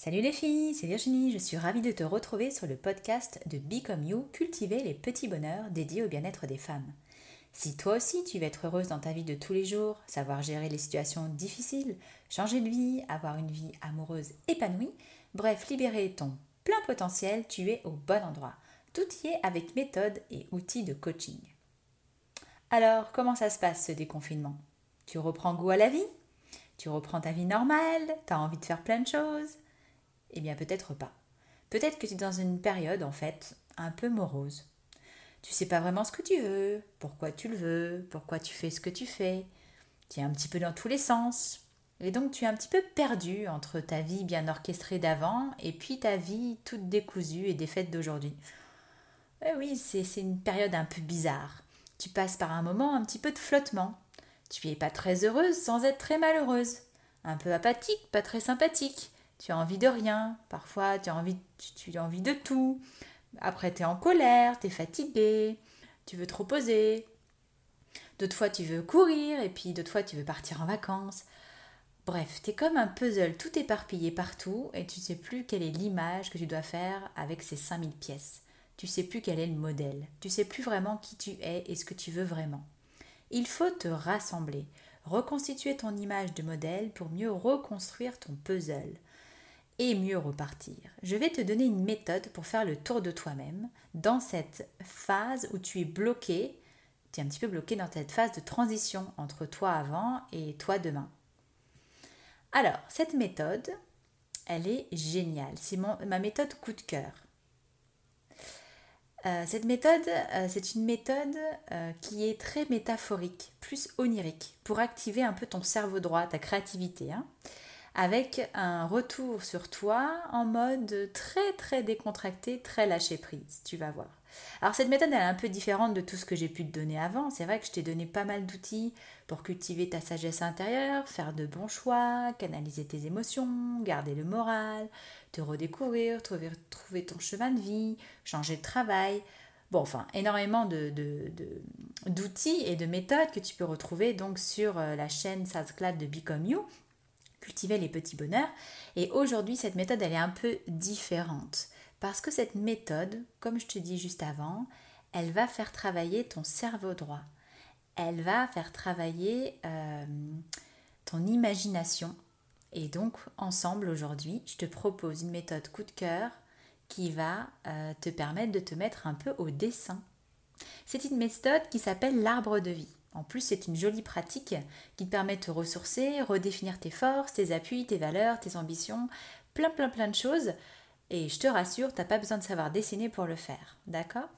Salut les filles, c'est Virginie, je suis ravie de te retrouver sur le podcast de Become You, cultiver les petits bonheurs dédiés au bien-être des femmes. Si toi aussi tu veux être heureuse dans ta vie de tous les jours, savoir gérer les situations difficiles, changer de vie, avoir une vie amoureuse épanouie, bref, libérer ton plein potentiel, tu es au bon endroit. Tout y est avec méthode et outils de coaching. Alors, comment ça se passe ce déconfinement? Tu reprends goût à la vie? Tu reprends ta vie normale? Tu as envie de faire plein de choses? Eh bien peut-être pas. Peut-être que tu es dans une période en fait un peu morose. Tu sais pas vraiment ce que tu veux, pourquoi tu le veux, pourquoi tu fais ce que tu fais. Tu es un petit peu dans tous les sens. Et donc tu es un petit peu perdu entre ta vie bien orchestrée d'avant et puis ta vie toute décousue et défaite d'aujourd'hui. Eh oui, c'est une période un peu bizarre. Tu passes par un moment un petit peu de flottement. Tu es pas très heureuse sans être très malheureuse. Un peu apathique, pas très sympathique tu as envie de rien, parfois tu as envie, tu, as envie de tout. Après, tu es en colère, tu es fatigué, tu veux te reposer. D'autres fois, tu veux courir, et puis d'autres fois, tu veux partir en vacances. Bref, tu es comme un puzzle tout éparpillé partout, et tu sais plus quelle est l'image que tu dois faire avec ces 5000 pièces. Tu sais plus quel est le modèle. Tu sais plus vraiment qui tu es et ce que tu veux vraiment. Il faut te rassembler, reconstituer ton image de modèle pour mieux reconstruire ton puzzle et mieux repartir. Je vais te donner une méthode pour faire le tour de toi-même dans cette phase où tu es bloqué, tu es un petit peu bloqué dans cette phase de transition entre toi avant et toi demain. Alors, cette méthode, elle est géniale. C'est ma méthode coup de cœur. Euh, cette méthode, euh, c'est une méthode euh, qui est très métaphorique, plus onirique, pour activer un peu ton cerveau droit, ta créativité. Hein avec un retour sur toi en mode très très décontracté, très lâché prise, tu vas voir. Alors cette méthode elle est un peu différente de tout ce que j'ai pu te donner avant, c'est vrai que je t'ai donné pas mal d'outils pour cultiver ta sagesse intérieure, faire de bons choix, canaliser tes émotions, garder le moral, te redécouvrir, trouver, trouver ton chemin de vie, changer de travail, Bon, enfin, énormément d'outils de, de, et de méthodes que tu peux retrouver donc sur euh, la chaîne SASCLAD de Become You cultiver les petits bonheurs. Et aujourd'hui, cette méthode, elle est un peu différente. Parce que cette méthode, comme je te dis juste avant, elle va faire travailler ton cerveau droit. Elle va faire travailler euh, ton imagination. Et donc, ensemble, aujourd'hui, je te propose une méthode coup de cœur qui va euh, te permettre de te mettre un peu au dessin. C'est une méthode qui s'appelle l'arbre de vie. En plus, c'est une jolie pratique qui te permet de te ressourcer, redéfinir tes forces, tes appuis, tes valeurs, tes ambitions, plein plein plein de choses. Et je te rassure, tu n'as pas besoin de savoir dessiner pour le faire. D'accord?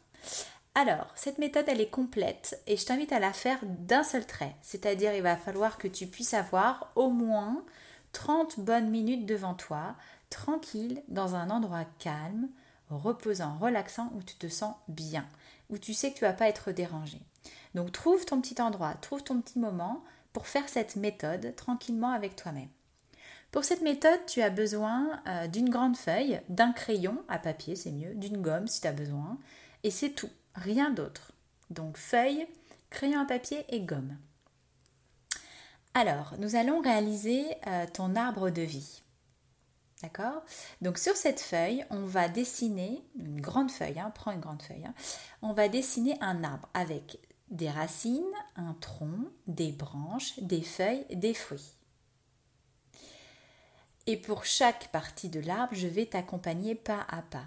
Alors, cette méthode, elle est complète et je t'invite à la faire d'un seul trait. C'est-à-dire, il va falloir que tu puisses avoir au moins 30 bonnes minutes devant toi, tranquille, dans un endroit calme, reposant, relaxant, où tu te sens bien, où tu sais que tu vas pas être dérangé. Donc trouve ton petit endroit, trouve ton petit moment pour faire cette méthode tranquillement avec toi-même. Pour cette méthode, tu as besoin euh, d'une grande feuille, d'un crayon à papier, c'est mieux, d'une gomme si tu as besoin, et c'est tout, rien d'autre. Donc feuille, crayon à papier et gomme. Alors, nous allons réaliser euh, ton arbre de vie. D'accord? Donc sur cette feuille, on va dessiner, une grande feuille, hein, prends une grande feuille, hein, on va dessiner un arbre avec des racines, un tronc, des branches, des feuilles, des fruits. Et pour chaque partie de l'arbre, je vais t'accompagner pas à pas.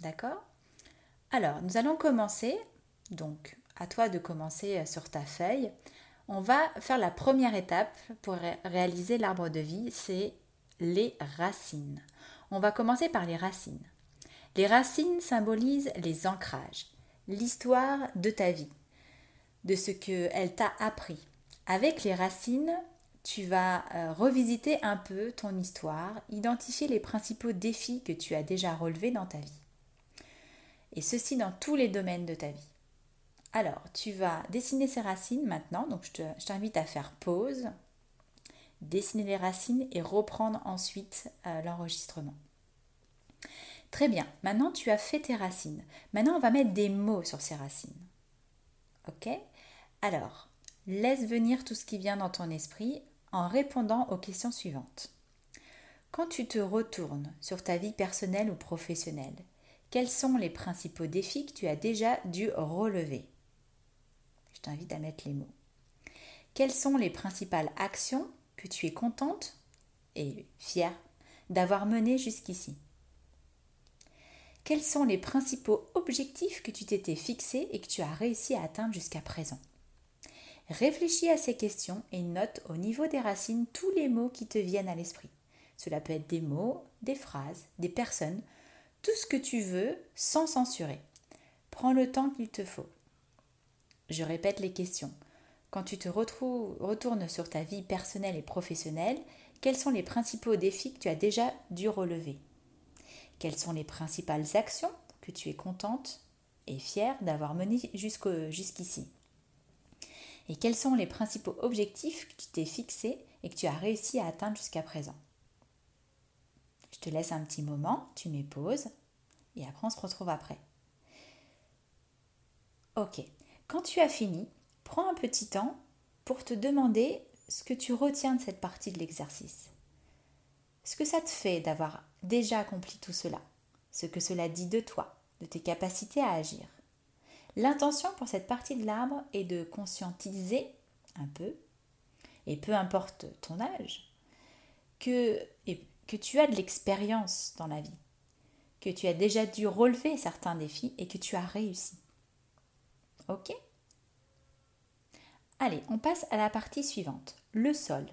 D'accord? Alors, nous allons commencer, donc à toi de commencer euh, sur ta feuille. On va faire la première étape pour réaliser l'arbre de vie, c'est les racines. On va commencer par les racines. Les racines symbolisent les ancrages, l'histoire de ta vie de ce qu'elle t'a appris. Avec les racines, tu vas euh, revisiter un peu ton histoire, identifier les principaux défis que tu as déjà relevés dans ta vie. Et ceci dans tous les domaines de ta vie. Alors, tu vas dessiner ces racines maintenant, donc je t'invite à faire pause, dessiner les racines et reprendre ensuite euh, l'enregistrement. Très bien, maintenant tu as fait tes racines. Maintenant on va mettre des mots sur ces racines. Ok? Alors, laisse venir tout ce qui vient dans ton esprit en répondant aux questions suivantes. Quand tu te retournes sur ta vie personnelle ou professionnelle, quels sont les principaux défis que tu as déjà dû relever? Je t'invite à mettre les mots. Quelles sont les principales actions tu es contente et fière d'avoir menées jusqu'ici Quels sont les principaux objectifs que tu t'étais fixés et que tu as réussi à atteindre jusqu'à présent? Réfléchis à ces questions et note au niveau des racines tous les mots qui te viennent à l'esprit. Cela peut être des mots, des phrases, des personnes, tout ce que tu veux sans censurer. Prends le temps qu'il te faut. Je répète les questions. Quand tu te retournes sur ta vie personnelle et professionnelle, quels sont les principaux défis que tu as déjà dû relever? Quelles sont les principales actions que tu es contente et fière d'avoir menées jusqu'ici? Et quels sont les principaux objectifs que tu t'es fixés et que tu as réussi à atteindre jusqu'à présent? Je te laisse un petit moment, tu mets pause et après on se retrouve après. Ok, quand tu as fini, prends un petit temps pour te demander ce que tu retiens de cette partie de l'exercice. Ce que ça te fait d'avoir déjà accompli tout cela, ce que cela dit de toi, de tes capacités à agir. L'intention pour cette partie de l'arbre est de conscientiser un peu, et peu importe ton âge, que, que tu as de l'expérience dans la vie, que tu as déjà dû relever certains défis et que tu as réussi. Ok? Allez, on passe à la partie suivante, le sol.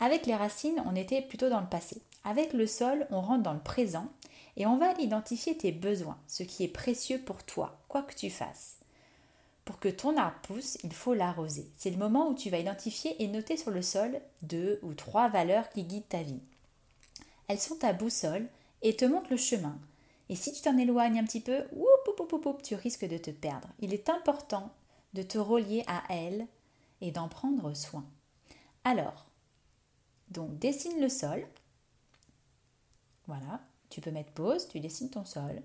Avec les racines, on était plutôt dans le passé. Avec le sol, on rentre dans le présent et on va identifier tes besoins, ce qui est précieux pour toi, quoi que tu fasses. Pour que ton arbre pousse, il faut l'arroser. C'est le moment où tu vas identifier et noter sur le sol deux ou trois valeurs qui guident ta vie. Elles sont ta boussole et te montrent le chemin. Et si tu t'en éloignes un petit peu, tu risques de te perdre. Il est important de te relier à elles et d'en prendre soin. Alors, donc dessine le sol. Voilà, tu peux mettre pause, tu dessines ton sol.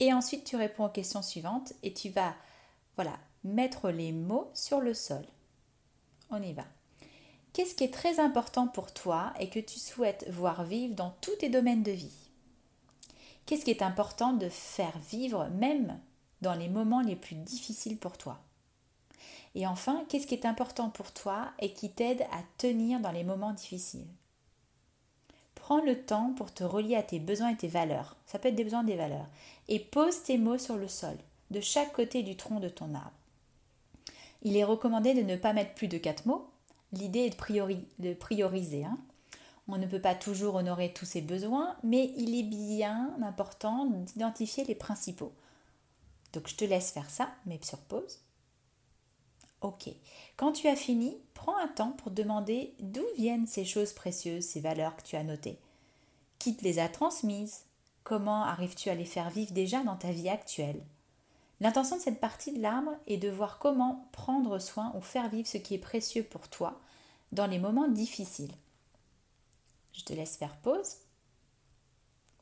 Et ensuite, tu réponds aux questions suivantes et tu vas, voilà, mettre les mots sur le sol. On y va. Qu'est-ce qui est très important pour toi et que tu souhaites voir vivre dans tous tes domaines de vie? Qu'est-ce qui est important de faire vivre même dans les moments les plus difficiles pour toi? Et enfin, qu'est-ce qui est important pour toi et qui t'aide à tenir dans les moments difficiles? Prends le temps pour te relier à tes besoins et tes valeurs. Ça peut être des besoins et des valeurs. Et pose tes mots sur le sol, de chaque côté du tronc de ton arbre. Il est recommandé de ne pas mettre plus de quatre mots. L'idée est de, prioriser. Hein. On ne peut pas toujours honorer tous ses besoins, mais il est bien important d'identifier les principaux. Donc je te laisse faire ça, mais sur pause. Ok. Quand tu as fini, prends un temps pour demander d'où viennent ces choses précieuses, ces valeurs que tu as notées. Qui te les a transmises? Comment arrives-tu à les faire vivre déjà dans ta vie actuelle? L'intention de cette partie de l'arbre est de voir comment prendre soin ou faire vivre ce qui est précieux pour toi dans les moments difficiles. Je te laisse faire pause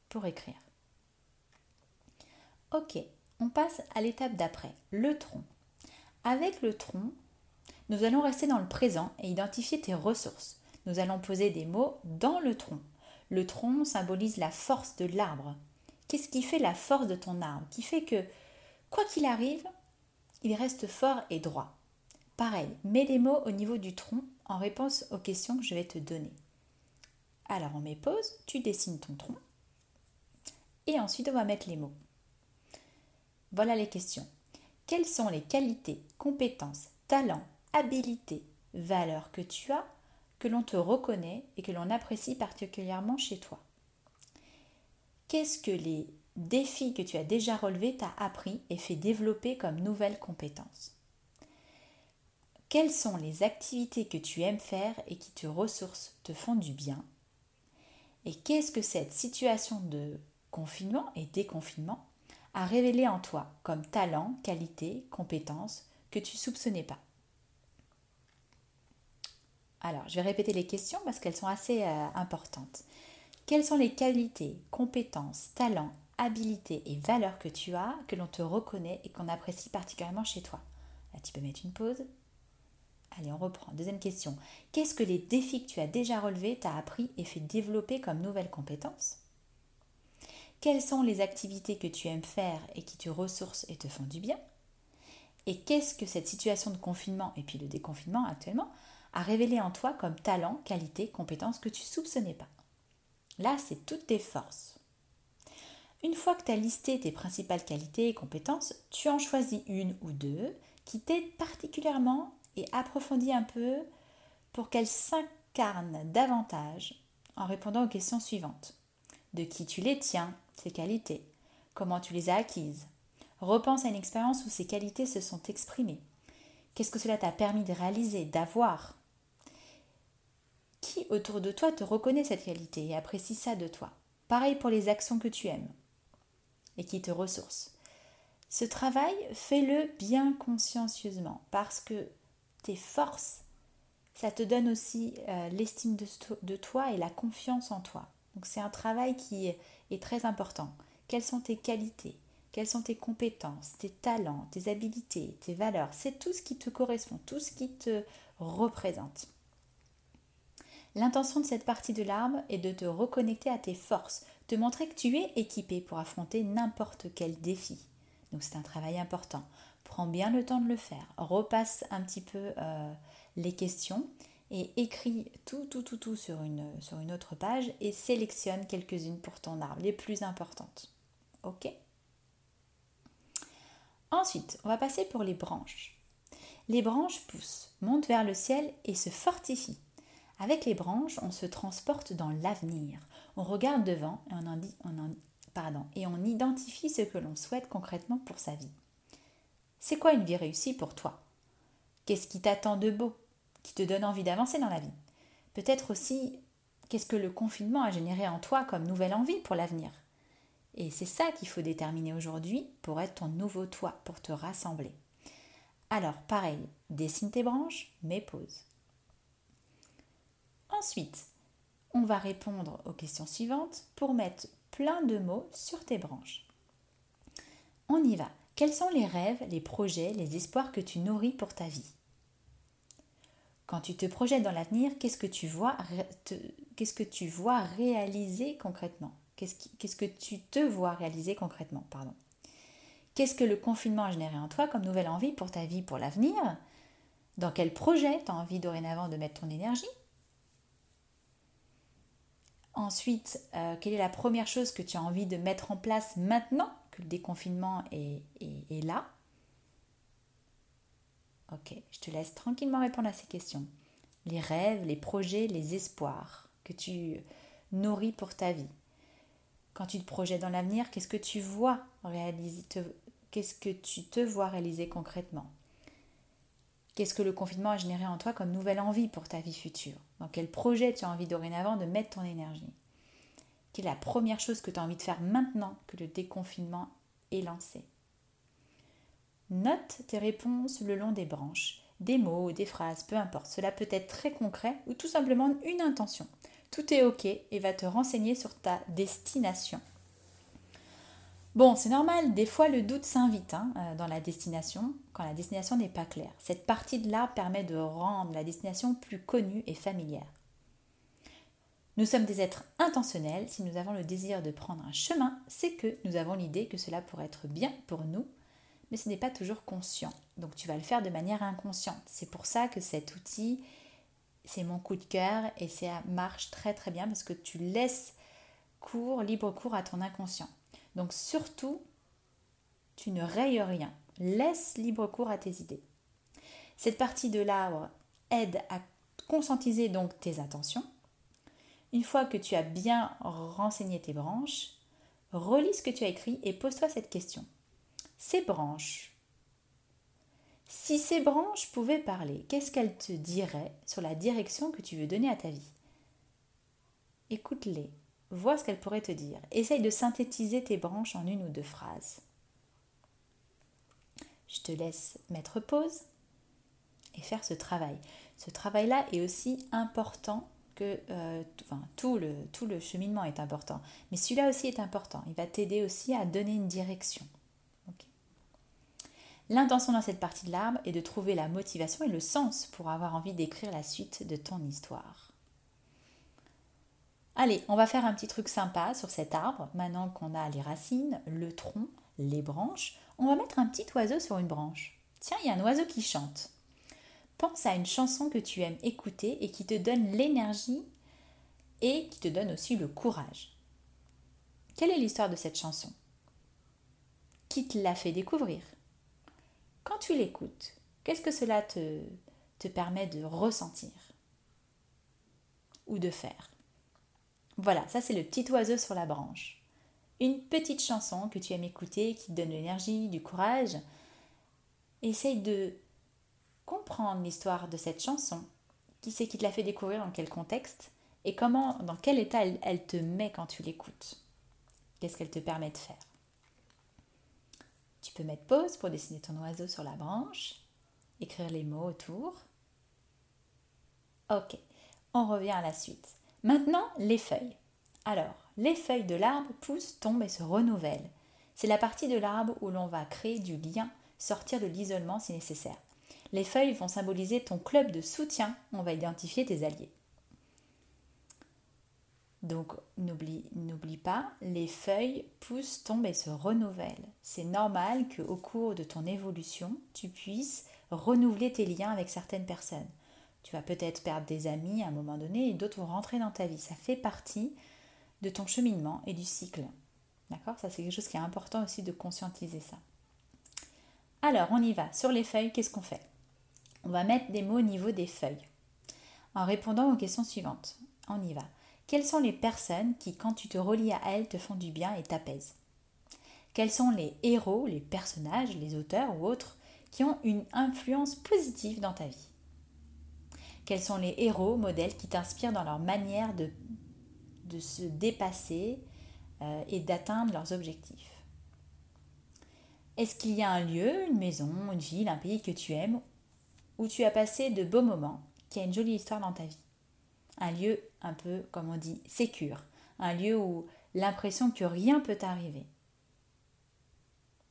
pour écrire. Ok, on passe à l'étape d'après, le tronc. Avec le tronc, nous allons rester dans le présent et identifier tes ressources. Nous allons poser des mots dans le tronc. Le tronc symbolise la force de l'arbre. Qu'est-ce qui fait la force de ton arbre? Qui fait que, quoi qu'il arrive, il reste fort et droit. Pareil, mets des mots au niveau du tronc en réponse aux questions que je vais te donner. Alors on met pause, tu dessines ton tronc et ensuite on va mettre les mots. Voilà les questions. Quelles sont les qualités, compétences, talents, habilités, valeurs que tu as, que l'on te reconnaît et que l'on apprécie particulièrement chez toi? Qu'est-ce que les défis que tu as déjà relevés t'a appris et fait développer comme nouvelles compétences? Quelles sont les activités que tu aimes faire et qui te ressourcent, te font du bien? Et qu'est-ce que cette situation de confinement et déconfinement à révéler en toi comme talent, qualité, compétence que tu soupçonnais pas. Alors, je vais répéter les questions parce qu'elles sont assez euh, importantes. Quelles sont les qualités, compétences, talents, habilités et valeurs que tu as, que l'on te reconnaît et qu'on apprécie particulièrement chez toi? Là, tu peux mettre une pause. Allez, on reprend. Deuxième question. Qu'est-ce que les défis que tu as déjà relevés t'a appris et fait développer comme nouvelles compétences Quelles sont les activités que tu aimes faire et qui te ressourcent et te font du bien Et qu'est-ce que cette situation de confinement et puis le déconfinement actuellement a révélé en toi comme talent, qualité, compétences que tu soupçonnais pas? Là, c'est toutes tes forces. Une fois que tu as listé tes principales qualités et compétences, tu en choisis une ou deux qui t'aident particulièrement et approfondis un peu pour qu'elles s'incarnent davantage en répondant aux questions suivantes. De qui tu les tiens, qualités Comment tu les as acquises? Repense à une expérience où ces qualités se sont exprimées. Qu'est-ce que cela t'a permis de réaliser, d'avoir? Qui autour de toi te reconnaît cette qualité et apprécie ça de toi? Pareil pour les actions que tu aimes et qui te ressourcent. Ce travail, fais-le bien consciencieusement parce que tes forces, ça te donne aussi euh, l'estime de, toi et la confiance en toi. Donc c'est un travail qui est très important. Quelles sont tes qualités? Quelles sont tes compétences, tes talents, tes habilités, tes valeurs? C'est tout ce qui te correspond, tout ce qui te représente. L'intention de cette partie de l'arbre est de te reconnecter à tes forces, te montrer que tu es équipé pour affronter n'importe quel défi. Donc c'est un travail important. Prends bien le temps de le faire. Repasse un petit peu euh, les questions et écris tout, tout, tout, tout sur une, autre page et sélectionne quelques-unes pour ton arbre, les plus importantes. Ok? Ensuite, on va passer pour les branches. Les branches poussent, montent vers le ciel et se fortifient. Avec les branches, on se transporte dans l'avenir. On regarde devant et on, en dit, on en, pardon, et on identifie ce que l'on souhaite concrètement pour sa vie. C'est quoi une vie réussie pour toi? Qu'est-ce qui t'attend de beau? Qui te donne envie d'avancer dans la vie Peut-être aussi, qu'est-ce que le confinement a généré en toi comme nouvelle envie pour l'avenir? Et c'est ça qu'il faut déterminer aujourd'hui pour être ton nouveau toi, pour te rassembler. Alors, pareil, dessine tes branches, mais pose. Ensuite, on va répondre aux questions suivantes pour mettre plein de mots sur tes branches. On y va. Quels sont les rêves, les projets, les espoirs que tu nourris pour ta vie? Quand tu te projettes dans l'avenir, qu'est-ce que tu vois, réaliser concrètement? Qu'est-ce, que tu te vois réaliser concrètement Pardon? Qu'est-ce que le confinement a généré en toi comme nouvelle envie pour ta vie, pour l'avenir? Dans quel projet tu as envie dorénavant de mettre ton énergie? Ensuite, euh, quelle est la première chose que tu as envie de mettre en place maintenant que le déconfinement est, là? Ok, je te laisse tranquillement répondre à ces questions. Les rêves, les projets, les espoirs que tu nourris pour ta vie. Quand tu te projettes dans l'avenir, qu'est-ce que tu vois réaliser Qu'est-ce que tu te vois réaliser concrètement? Qu'est-ce que le confinement a généré en toi comme nouvelle envie pour ta vie future? Dans quel projet tu as envie dorénavant de mettre ton énergie? Quelle est la première chose que tu as envie de faire maintenant que le déconfinement est lancé? Note tes réponses le long des branches, des mots, des phrases, peu importe. Cela peut être très concret ou tout simplement une intention. Tout est OK et va te renseigner sur ta destination. Bon, c'est normal, des fois le doute s'invite hein, euh, dans la destination quand la destination n'est pas claire. Cette partie de l'arbre permet de rendre la destination plus connue et familière. Nous sommes des êtres intentionnels. Si nous avons le désir de prendre un chemin, c'est que nous avons l'idée que cela pourrait être bien pour nous, mais ce n'est pas toujours conscient. Donc tu vas le faire de manière inconsciente. C'est pour ça que cet outil, c'est mon coup de cœur et ça marche très très bien parce que tu laisses cours, libre cours à ton inconscient. Donc surtout, tu ne rayes rien. Laisse libre cours à tes idées. Cette partie de l'arbre aide à conscientiser donc tes attentions. Une fois que tu as bien renseigné tes branches, relis ce que tu as écrit et pose-toi cette question. Ces branches, si ces branches pouvaient parler, qu'est-ce qu'elles te diraient sur la direction que tu veux donner à ta vie? Écoute-les Vois ce qu'elle pourrait te dire. Essaye de synthétiser tes branches en une ou deux phrases. Je te laisse mettre pause et faire ce travail. Ce travail-là est aussi important que euh, tout le cheminement est important. Mais celui-là aussi est important. Il va t'aider aussi à donner une direction. L'intention dans cette partie de l'arbre est de trouver la motivation et le sens pour avoir envie d'écrire la suite de ton histoire. Allez, on va faire un petit truc sympa sur cet arbre. Maintenant qu'on a les racines, le tronc, les branches, on va mettre un petit oiseau sur une branche. Tiens, il y a un oiseau qui chante. Pense à une chanson que tu aimes écouter et qui te donne l'énergie et qui te donne aussi le courage. Quelle est l'histoire de cette chanson? Qui te l'a fait découvrir? Quand tu l'écoutes, qu'est-ce que cela te, permet de ressentir ou de faire? Voilà, ça c'est le petit oiseau sur la branche. Une petite chanson que tu aimes écouter, qui te donne de l'énergie, du courage. Essaye de comprendre l'histoire de cette chanson. Qui c'est qui te l'a fait découvrir, dans quel contexte? Et comment, dans quel état elle, te met quand tu l'écoutes? Qu'est-ce qu'elle te permet de faire? Tu peux mettre pause pour dessiner ton oiseau sur la branche, écrire les mots autour. Ok, on revient à la suite. Maintenant, les feuilles. Alors, les feuilles de l'arbre poussent, tombent et se renouvellent. C'est la partie de l'arbre où l'on va créer du lien, sortir de l'isolement si nécessaire. Les feuilles vont symboliser ton club de soutien, on va identifier tes alliés. Donc n'oublie pas, les feuilles poussent, tombent et se renouvellent. C'est normal qu'au cours de ton évolution, tu puisses renouveler tes liens avec certaines personnes. Tu vas peut-être perdre des amis à un moment donné et d'autres vont rentrer dans ta vie. Ça fait partie de ton cheminement et du cycle. D'accord? Ça, c'est quelque chose qui est important aussi de conscientiser ça. Alors, on y va. Sur les feuilles, qu'est-ce qu'on fait? On va mettre des mots au niveau des feuilles. En répondant aux questions suivantes. On y va. Quelles sont les personnes qui, quand tu te relis à elles, te font du bien et t'apaisent? Quels sont les héros, les personnages, les auteurs ou autres qui ont une influence positive dans ta vie? Quels sont les héros, modèles qui t'inspirent dans leur manière de, se dépasser euh, et d'atteindre leurs objectifs? Est-ce qu'il y a un lieu, une maison, une ville, un pays que tu aimes où tu as passé de beaux moments, qui a une jolie histoire dans ta vie? Un lieu un peu, comme on dit, sécure, un lieu où l'impression que rien peut t'arriver.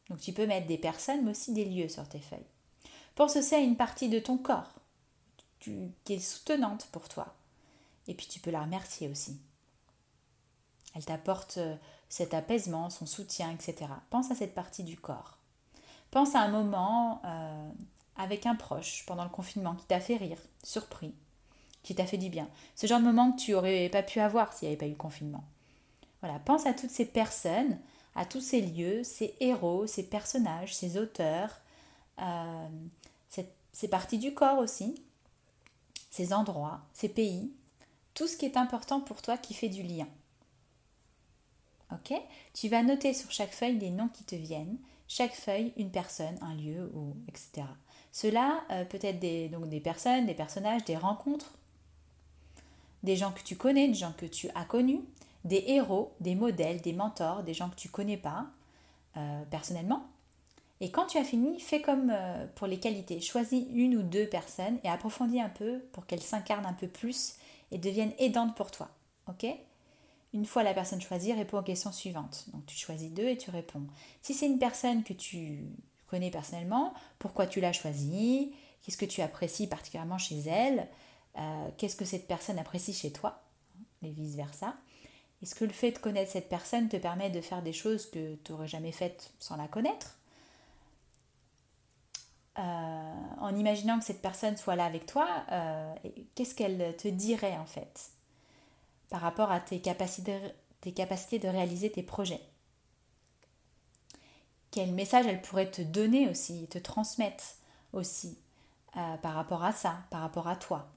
Donc tu peux mettre des personnes, mais aussi des lieux sur tes feuilles. Pense aussi à une partie de ton corps qui est soutenante pour toi. Et puis tu peux la remercier aussi. Elle t'apporte euh, cet apaisement, son soutien, etc. Pense à cette partie du corps. Pense à un moment euh, avec un proche pendant le confinement qui t'a fait rire, surpris, qui t'a fait du bien. Ce genre de moment que tu aurais pas pu avoir s'il n'y avait pas eu le confinement. Voilà, pense à toutes ces personnes, à tous ces lieux, ces héros, ces personnages, ces auteurs, euh, ces parties du corps aussi, ces endroits, ces pays, tout ce qui est important pour toi qui fait du lien. Ok? Tu vas noter sur chaque feuille les noms qui te viennent, chaque feuille une personne, un lieu, ou etc. Cela euh, peut être donc des personnes, des personnages, des rencontres des gens que tu connais, des gens que tu as connus, des héros, des modèles, des mentors, des gens que tu connais pas euh, personnellement. Et quand tu as fini, fais comme euh, pour les qualités. Choisis une ou deux personnes et approfondis un peu pour qu'elles s'incarnent un peu plus et deviennent aidantes pour toi. Ok? Une fois la personne choisie, réponds aux questions suivantes. Donc tu choisis deux et tu réponds. Si c'est une personne que tu connais personnellement, pourquoi tu l'as choisie? Qu'est-ce que tu apprécies particulièrement chez elle? Euh, qu'est-ce que cette personne apprécie chez toi, et vice-versa. Est-ce que le fait de connaître cette personne te permet de faire des choses que tu n'aurais jamais faites sans la connaître? Euh, En imaginant que cette personne soit là avec toi, euh, qu'est-ce qu'elle te dirait en fait par rapport à tes capacités, tes capacités de réaliser tes projets? Quel message elle pourrait te donner aussi, te transmettre aussi par rapport à ça, par rapport à toi?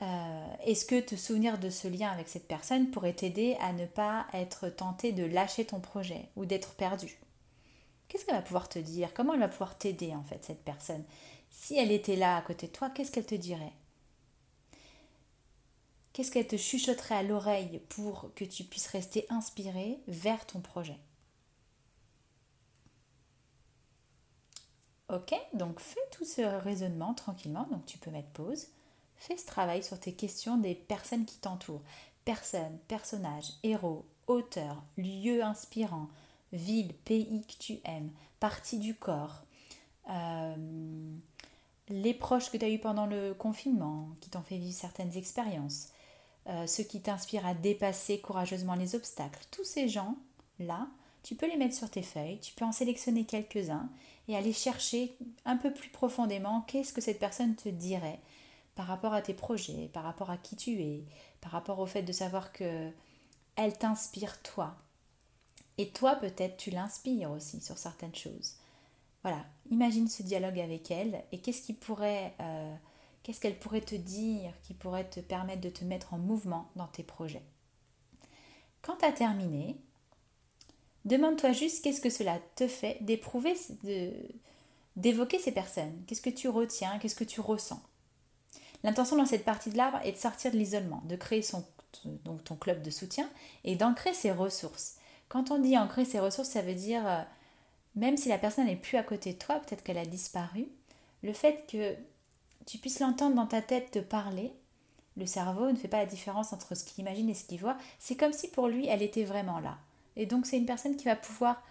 Euh, est-ce que te souvenir de ce lien avec cette personne pourrait t'aider à ne pas être tenté de lâcher ton projet ou d'être perdu Qu'est-ce qu'elle va pouvoir te dire? Comment elle va pouvoir t'aider en fait cette personne? Si elle était là à côté de toi, qu'est-ce qu'elle te dirait? Qu'est-ce qu'elle te chuchoterait à l'oreille pour que tu puisses rester inspiré vers ton projet? Ok, donc fais tout ce raisonnement tranquillement, donc tu peux mettre pause. Fais ce travail sur tes questions des personnes qui t'entourent. Personnes, personnages, héros, auteurs, lieux inspirants, ville, pays que tu aimes, partie du corps, euh, les proches que tu as eus pendant le confinement, qui t'ont fait vivre certaines expériences, euh, ceux qui t'inspirent à dépasser courageusement les obstacles, tous ces gens-là, tu peux les mettre sur tes feuilles, tu peux en sélectionner quelques-uns et aller chercher un peu plus profondément qu'est-ce que cette personne te dirait par rapport à tes projets, par rapport à qui tu es, par rapport au fait de savoir que elle t'inspire toi. Et toi peut-être tu l'inspires aussi sur certaines choses. Voilà, imagine ce dialogue avec elle et qu'est-ce euh, qu'est-ce qu'elle pourrait te dire qui pourrait te permettre de te mettre en mouvement dans tes projets. Quand tu as terminé, demande-toi juste qu'est-ce que cela te fait d'éprouver, d'évoquer ces personnes. Qu'est-ce que tu retiens, qu'est-ce que tu ressens? L'intention dans cette partie de l'arbre est de sortir de l'isolement, de créer ton club de soutien et d'ancrer ses ressources. Quand on dit ancrer ses ressources, ça veut dire euh, même si la personne n'est plus à côté de toi, peut-être qu'elle a disparu, le fait que tu puisses l'entendre dans ta tête te parler, le cerveau ne fait pas la différence entre ce qu'il imagine et ce qu'il voit, c'est comme si pour lui elle était vraiment là. Et donc c'est une personne qui va pouvoir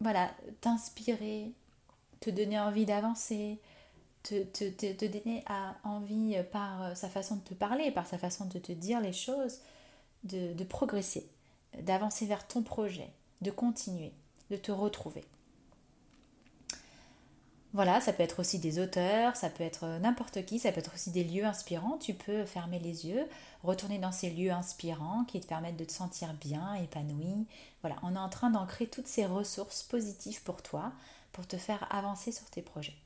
voilà, t'inspirer, te donner envie d'avancer, te, donner envie par sa façon de te parler, par sa façon de te dire les choses, de progresser, d'avancer vers ton projet, de continuer de te retrouver. Voilà, ça peut être aussi des auteurs, ça peut être n'importe qui, ça peut être aussi des lieux inspirants. Tu peux fermer les yeux, retourner dans ces lieux inspirants qui te permettent de te sentir bien, épanoui. Voilà, on est en train d'ancrer toutes ces ressources positives pour toi, pour te faire avancer sur tes projets.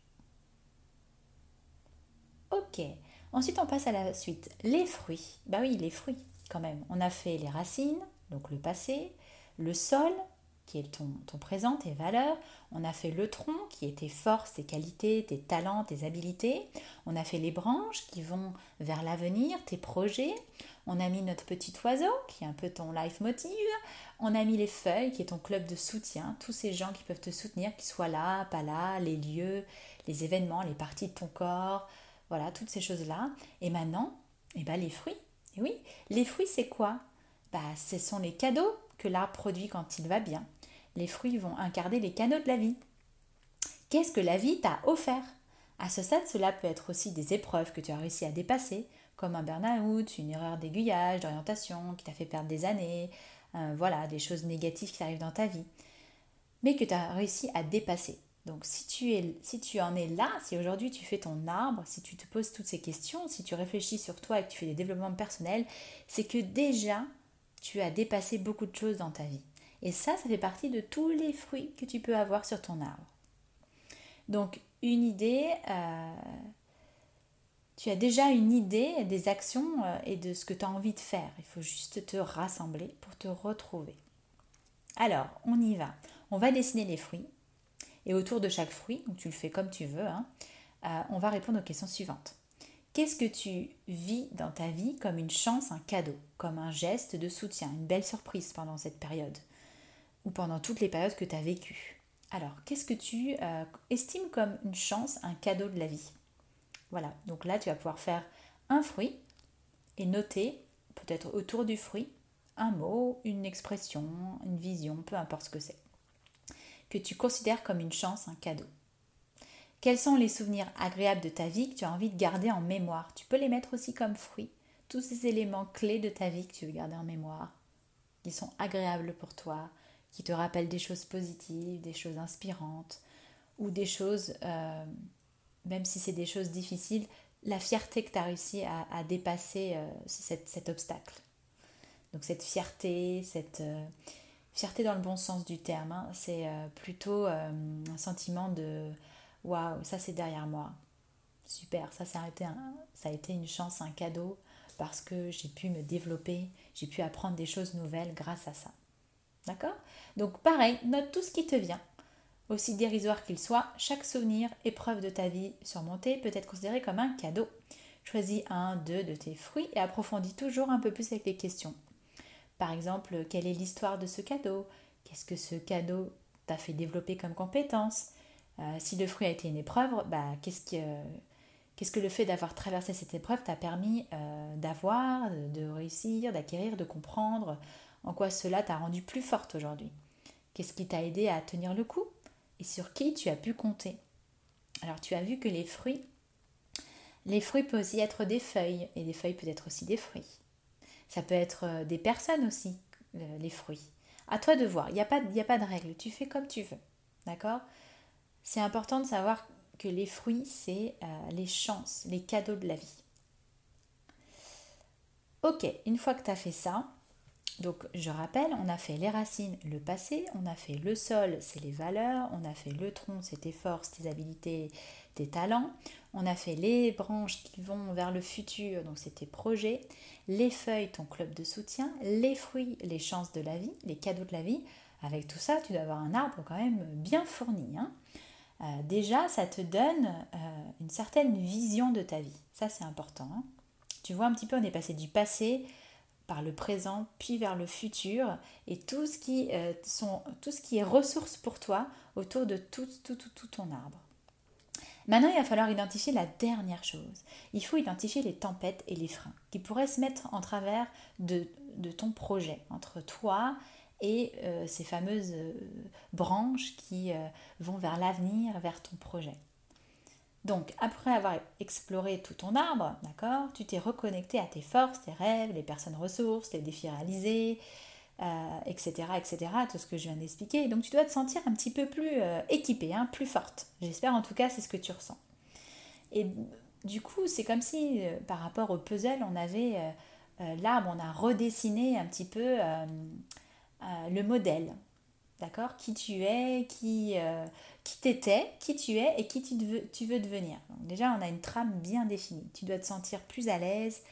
Ok, ensuite on passe à la suite. Les fruits. Bah oui, les fruits quand même. On a fait les racines, donc le passé, le sol, qui est ton, ton, présent, tes valeurs. On a fait le tronc, qui est tes forces, tes qualités, tes talents, tes habiletés. On a fait les branches, qui vont vers l'avenir, tes projets. On a mis notre petit oiseau, qui est un peu ton life motive. On a mis les feuilles, qui est ton club de soutien. Tous ces gens qui peuvent te soutenir, qu'ils soient là, pas là, les lieux, les événements, les parties de ton corps. Voilà, toutes ces choses-là. Et maintenant, eh ben, les fruits. Oui, les fruits, c'est quoi? Bah, Ce sont les cadeaux que l'arbre produit quand il va bien les fruits vont incarner les canaux de la vie. Qu'est-ce que la vie t'a offert? À ce stade, cela peut être aussi des épreuves que tu as réussi à dépasser, comme un burn-out, une erreur d'aiguillage, d'orientation qui t'a fait perdre des années, euh, voilà, des choses négatives qui arrivent dans ta vie, mais que tu as réussi à dépasser. Donc si tu, en es là, si aujourd'hui tu fais ton arbre, si tu te poses toutes ces questions, si tu réfléchis sur toi et que tu fais des développements personnels, c'est que déjà tu as dépassé beaucoup de choses dans ta vie. Et ça, ça fait partie de tous les fruits que tu peux avoir sur ton arbre. Donc, une idée, euh, tu as déjà une idée des actions euh, et de ce que tu as envie de faire. Il faut juste te rassembler pour te retrouver. Alors, on y va. On va dessiner les fruits. Et autour de chaque fruit, donc tu le fais comme tu veux, hein, euh, on va répondre aux questions suivantes. Qu'est-ce que tu vis dans ta vie comme une chance, un cadeau, comme un geste de soutien, une belle surprise pendant cette période ou pendant toutes les périodes que tu as vécues? Alors, qu'est-ce que tu euh, estimes comme une chance, un cadeau de la vie? Voilà, donc là, tu vas pouvoir faire un fruit et noter, peut-être autour du fruit, un mot, une expression, une vision, peu importe ce que c'est, tu considères comme une chance, un cadeau. Quels sont les souvenirs agréables de ta vie que tu as envie de garder en mémoire? Tu peux les mettre aussi comme fruits. Tous ces éléments clés de ta vie que tu veux garder en mémoire, qui sont agréables pour toi, qui te rappellent des choses positives, des choses inspirantes, ou des choses, euh, même si c'est des choses difficiles, la fierté que tu as réussi à, dépasser euh, cet obstacle. Donc cette fierté, cette euh, fierté dans le bon sens du terme, hein, c'est plutôt un sentiment de waouh, ça c'est derrière moi. Super, ça, ça a, été ça a été une chance, un cadeau, parce que j'ai pu me développer, j'ai pu apprendre des choses nouvelles grâce à ça. D'accord? Donc pareil, note tout ce qui te vient. Aussi dérisoire qu'il soit, chaque souvenir, épreuve de ta vie surmontée peut être considéré comme un cadeau. Choisis un, deux de tes fruits et approfondis toujours un peu plus avec les questions. Par exemple, quelle est l'histoire de ce cadeau? Qu'est-ce que ce cadeau t'a fait développer comme compétence? Euh, Si le fruit a été une épreuve, bah, qu'est-ce que, qu'est-ce que le fait d'avoir traversé cette épreuve t'a permis euh, d'avoir, de réussir, d'acquérir, de comprendre? En quoi cela t'a rendu plus forte aujourd'hui? Qu'est-ce qui t'a aidé à tenir le coup? Et sur qui tu as pu compter? Alors tu as vu que les fruits, les fruits peuvent aussi être des feuilles, et des feuilles peuvent être aussi des fruits. Ça peut être euh, des personnes aussi, les fruits. À toi de voir, il n'y a, pas, a pas de règle, tu fais comme tu veux. D'accord? C'est important de savoir que les fruits, c'est euh, les chances, les cadeaux de la vie. Ok, une fois que tu as fait ça, donc je rappelle, on a fait les racines, le passé, on a fait le sol, c'est les valeurs, on a fait le tronc, c'est tes forces, tes habilités, tes talents, on a fait les branches qui vont vers le futur, donc tes projets, les feuilles, ton club de soutien, les fruits, les chances de la vie, les cadeaux de la vie. Avec tout ça, tu dois avoir un arbre quand même bien fourni. Hein. Euh, déjà, ça te donne euh, une certaine vision de ta vie. Ça, c'est important. Hein. Tu vois un petit peu, on est passé du passé par le présent, puis vers le futur, et tout ce qui, euh, sont, tout ce qui est ressource pour toi autour de tout ton arbre. Maintenant, il va falloir identifier la dernière chose. Il faut identifier les tempêtes et les freins qui pourraient se mettre en travers de, ton projet, entre toi et euh, ces fameuses euh, branches qui euh, vont vers l'avenir, vers ton projet. Donc, après avoir exploré tout ton arbre, d'accord, tu t'es reconnecté à tes forces, tes rêves, les personnes ressources, les défis réalisés, etc., etc., tout ce que je viens d'expliquer. Donc, tu dois te sentir un petit peu plus équipée, hein, plus forte. J'espère en tout cas, c'est ce que tu ressens. Et du coup, c'est comme si, par rapport au puzzle, on avait l'arbre, on a redessiné un petit peu euh, le modèle. D'accord? Qui tu es, qui, euh, qui t'étais, qui tu es et qui tu veux, tu veux devenir. Déjà, on a une trame bien définie. Tu dois te sentir plus à l'aise,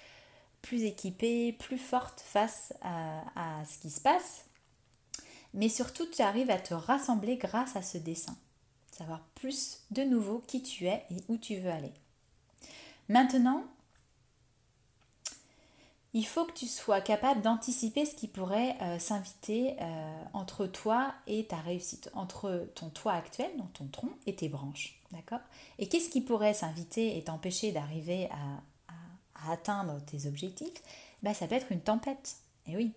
plus équipée, plus forte face à, ce qui se passe. Mais surtout, tu arrives à te rassembler grâce à ce dessin. Savoir plus de nouveau qui tu es et où tu veux aller. Maintenant, il faut que tu sois capable d'anticiper ce qui pourrait euh, s'inviter euh, entre toi et ta réussite, entre ton toit actuel, donc ton tronc, et tes branches. D'accord? Et qu'est-ce qui pourrait s'inviter et t'empêcher d'arriver à, atteindre tes objectifs ben, Ça peut être une tempête. Et oui.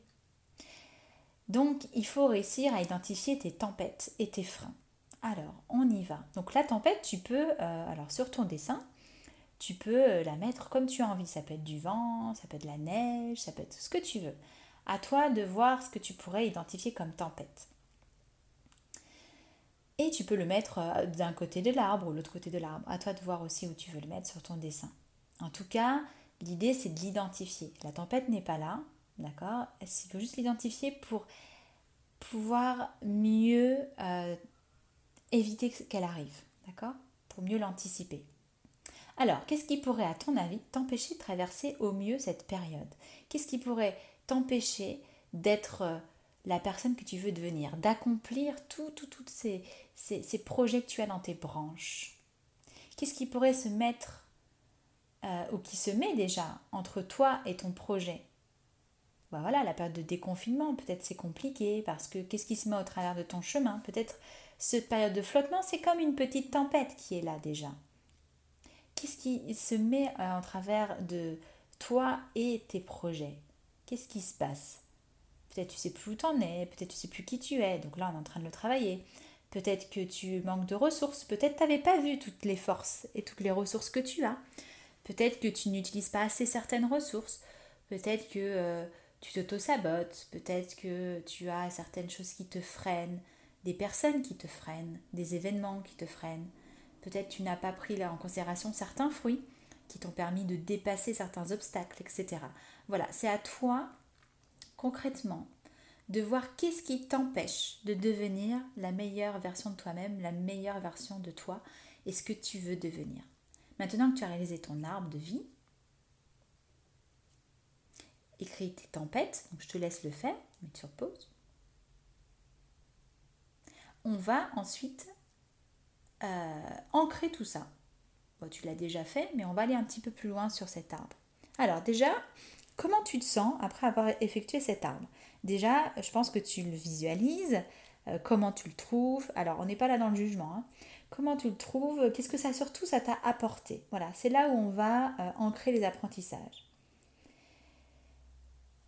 Donc, il faut réussir à identifier tes tempêtes et tes freins. Alors, on y va. Donc, la tempête, tu peux, euh, alors sur ton dessin, tu peux euh, la mettre comme tu as envie. Ça peut être du vent, ça peut être de la neige, ça peut être ce que tu veux. À toi de voir ce que tu pourrais identifier comme tempête. Et tu peux le mettre euh, d'un côté de l'arbre ou l'autre côté de l'arbre. À toi de voir aussi où tu veux le mettre sur ton dessin. En tout cas, l'idée c'est de l'identifier. La tempête n'est pas là, d'accord? Il faut juste l'identifier pour pouvoir mieux euh, éviter qu'elle arrive, d'accord? Pour mieux l'anticiper. Alors, qu'est-ce qui pourrait, à ton avis, t'empêcher de traverser au mieux cette période? Qu'est-ce qui pourrait t'empêcher d'être euh, la personne que tu veux devenir, d'accomplir tous ces, ces, projets que tu as dans tes branches? Qu'est-ce qui pourrait se mettre, euh, ou qui se met déjà, entre toi et ton projet. Bah voilà, la période de déconfinement, peut-être c'est compliqué parce que qu'est-ce qui se met au travers de ton chemin? Peut-être cette période de flottement, c'est comme une petite tempête qui est là déjà. Qu'est-ce qui se met euh, en travers de toi et tes projets? Qu'est-ce qui se passe? Peut-être tu sais plus où t'en es, peut-être tu sais plus qui tu es, donc là on est en train de le travailler. Peut-être que tu manques de ressources, peut-être tu n'avais pas vu toutes les forces et toutes les ressources que tu as. Peut-être que tu n'utilises pas assez certaines ressources. Peut-être que euh, tu t'auto-sabotes. Peut-être que tu as certaines choses qui te freinent, des personnes qui te freinent, des événements qui te freinent. Peut-être tu n'as pas pris en considération certains fruits qui t'ont permis de dépasser certains obstacles, etc. Voilà, c'est à toi concrètement de voir qu'est-ce qui t'empêche de devenir la meilleure version de toi-même, la meilleure version de toi et ce que tu veux devenir. Maintenant que tu as réalisé ton arbre de vie, écris tes tempêtes, donc je te laisse le faire, mets sur pause. On va ensuite euh, ancrer tout ça. tu l'as déjà fait, mais on va aller un petit peu plus loin sur cet arbre. Alors déjà, comment tu te sens après avoir effectué cet arbre? Déjà, je pense que tu le visualises, euh, comment tu le trouves? Alors, on n'est pas là dans le jugement. Hein. Comment tu le trouves Qu'est-ce que ça surtout ça t'a apporté Voilà, c'est là où on va euh, ancrer les apprentissages.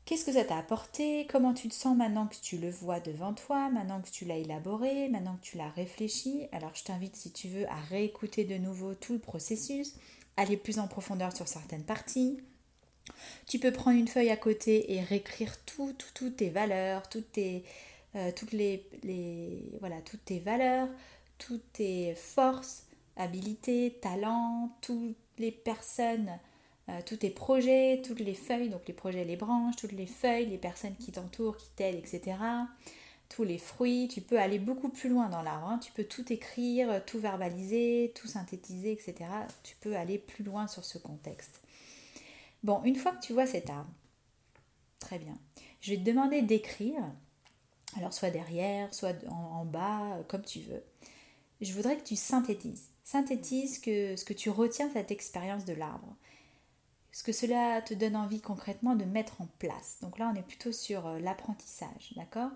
Qu'est-ce que ça t'a apporté? Comment tu te sens maintenant que tu le vois devant toi, maintenant que tu l'as élaboré, maintenant que tu l'as réfléchi? Alors je t'invite si tu veux à réécouter de nouveau tout le processus, aller plus en profondeur sur certaines parties. Tu peux prendre une feuille à côté et réécrire tout, toutes tes valeurs, toutes tes, euh, toutes les, voilà, toutes tes valeurs, toutes tes forces, habilités, talents, toutes les personnes euh, tous tes projets, toutes les feuilles, donc les projets, les branches, toutes les feuilles, les personnes qui t'entourent, qui t'aident, etc. Tous les fruits, tu peux aller beaucoup plus loin dans l'arbre, hein. tu peux tout écrire, tout verbaliser, tout synthétiser, etc. Tu peux aller plus loin sur ce contexte. Bon, une fois que tu vois cet arbre, très bien, je vais te demander d'écrire, alors soit derrière, soit en, bas, comme tu veux. Je voudrais que tu synthétises. Synthétise ce que tu retiens de cette expérience de l'arbre ce que cela te donne envie concrètement de mettre en place. Donc là, on est plutôt sur euh, l'apprentissage, d'accord?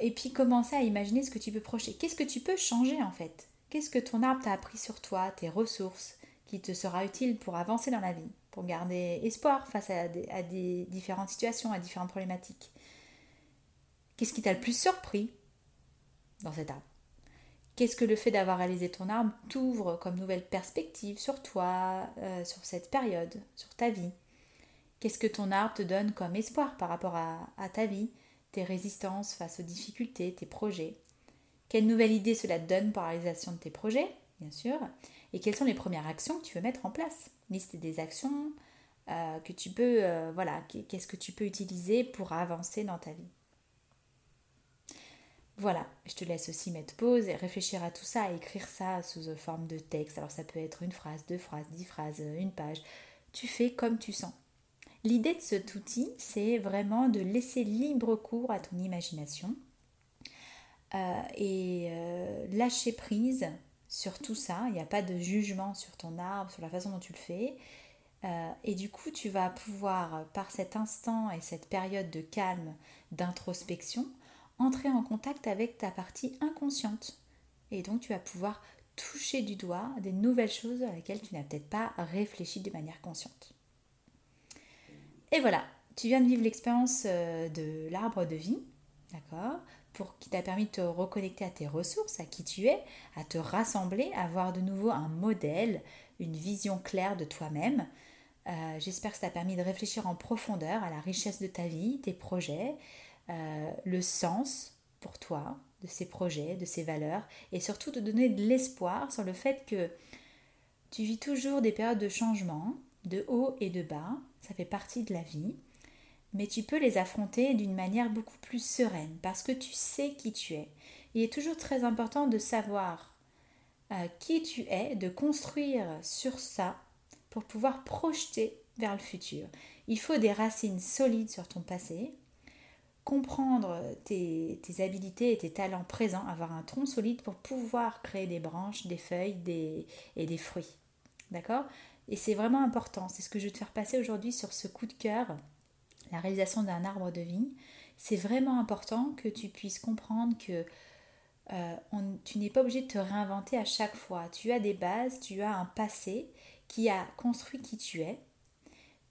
Et puis commencer à imaginer ce que tu peux projeter. Qu'est-ce que tu peux changer en fait? Qu'est-ce que ton arbre t'a appris sur toi, tes ressources, qui te sera utile pour avancer dans la vie, pour garder espoir face à à des différentes situations, à différentes problématiques? Qu'est-ce qui t'a le plus surpris? Cet arbre. Qu'est-ce que le fait d'avoir réalisé ton arbre t'ouvre comme nouvelle perspective sur toi, euh, sur cette période, sur ta vie? Qu'est-ce que ton arbre te donne comme espoir par rapport à, ta vie, tes résistances face aux difficultés, tes projets? Quelle nouvelle idée cela te donne pour la réalisation de tes projets, bien sûr? Et quelles sont les premières actions que tu veux mettre en place? Liste des actions euh, que tu peux, euh, voilà, qu'est-ce que tu peux utiliser pour avancer dans ta vie? Voilà, je te laisse aussi mettre pause et réfléchir à tout ça, écrire ça sous forme de texte. Alors ça peut être une phrase, deux phrases, dix phrases, une page. Tu fais comme tu sens. L'idée de cet outil, c'est vraiment de laisser libre cours à ton imagination euh, et euh, lâcher prise sur tout ça. Il n'y a pas de jugement sur ton arbre, sur la façon dont tu le fais. Euh, et du coup, tu vas pouvoir, par cet instant et cette période de calme, d'introspection, entrer en contact avec ta partie inconsciente. Et donc tu vas pouvoir toucher du doigt des nouvelles choses à laquelle tu n'as peut-être pas réfléchi de manière consciente. Et voilà, tu viens de vivre l'expérience euh, de l'arbre de vie, d'accord Pour qui t'a permis de te reconnecter à tes ressources, à qui tu es, à te rassembler, à avoir de nouveau un modèle, une vision claire de toi-même. Euh, j'espère que ça t'a permis de réfléchir en profondeur à la richesse de ta vie, tes projets, euh, le sens pour toi de ces projets, de ces valeurs, et surtout de donner de l'espoir sur le fait que tu vis toujours des périodes de changement, de haut et de bas, ça fait partie de la vie, mais tu peux les affronter d'une manière beaucoup plus sereine parce que tu sais qui tu es. Il est toujours très important de savoir euh, qui tu es, de construire sur ça pour pouvoir projeter vers le futur. Il faut des racines solides sur ton passé, comprendre tes, habilités et tes talents présents, avoir un tronc solide pour pouvoir créer des branches, des feuilles et des fruits. D'accord? Et c'est vraiment important. C'est ce que je vais te faire passer aujourd'hui sur ce coup de cœur, la réalisation d'un arbre de vie. C'est vraiment important que tu puisses comprendre que euh, tu n'es pas obligé de te réinventer à chaque fois. Tu as des bases, tu as un passé qui a construit qui tu es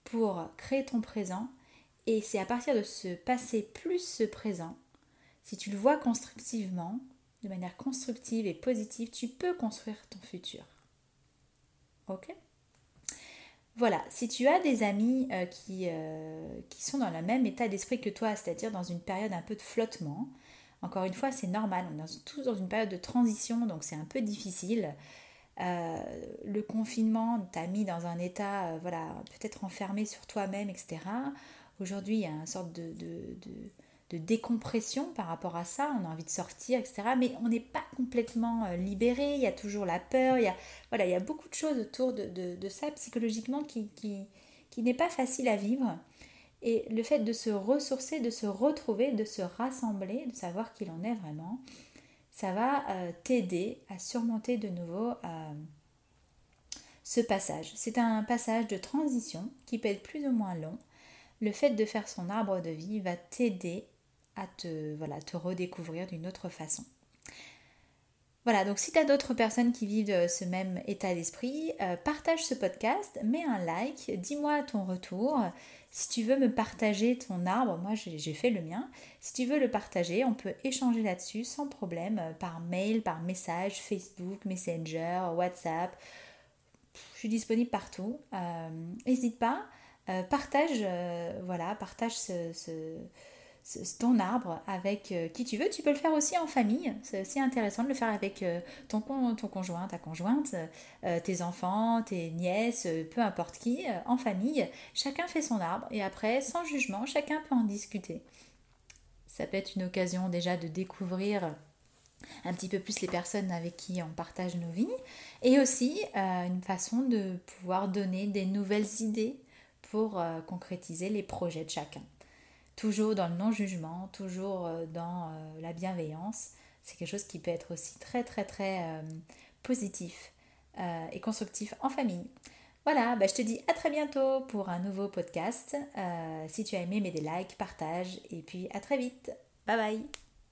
pour créer ton présent et c'est à partir de ce passé plus ce présent, si tu le vois constructivement, de manière constructive et positive, tu peux construire ton futur. Ok? Voilà, si tu as des amis euh, qui, euh, qui sont dans le même état d'esprit que toi, c'est-à-dire dans une période un peu de flottement, encore une fois, c'est normal, on est tous dans une période de transition, donc c'est un peu difficile. Euh, le confinement t'a mis dans un état, voilà, peut-être enfermé sur toi-même, etc. Aujourd'hui, il y a une sorte de, de, décompression par rapport à ça. On a envie de sortir, etc. Mais on n'est pas complètement euh, libéré. Il y a toujours la peur. Il y a, voilà, il y a beaucoup de choses autour de, ça psychologiquement qui, qui, qui n'est pas facile à vivre. Et le fait de se ressourcer, de se retrouver, de se rassembler, de savoir qui l'on est vraiment, ça va euh, t'aider à surmonter de nouveau euh, ce passage. C'est un passage de transition qui peut être plus ou moins long, le fait de faire son arbre de vie va t'aider à te, voilà, te redécouvrir d'une autre façon. Voilà, donc si tu as d'autres personnes qui vivent ce même état d'esprit, partage ce podcast, mets un like, dis-moi ton retour. Si tu veux me partager ton arbre, moi j'ai fait le mien. Si tu veux le partager, on peut échanger là-dessus sans problème euh, par mail, par message, Facebook, Messenger, WhatsApp. Je suis disponible partout. N'hésite euh, pas. Euh, partage, voilà, partage ton arbre avec euh, qui tu veux. Tu peux le faire aussi en famille. C'est aussi intéressant de le faire avec euh, ton, ton conjoint, ta conjointe, euh, tes enfants, tes nièces, peu importe qui, en famille. Chacun fait son arbre et après, sans jugement, chacun peut en discuter. Ça peut être une occasion déjà de découvrir un petit peu plus les personnes avec qui on partage nos vies et aussi une façon de pouvoir donner des nouvelles idées pour concrétiser les projets de chacun toujours dans le non-jugement, toujours euh, dans euh, la bienveillance. C'est quelque chose qui peut être aussi très très très euh, positif et constructif en famille. Voilà, bah, je te dis à très bientôt pour un nouveau podcast. si tu as aimé, mets des likes, partage et puis à très vite. Bye bye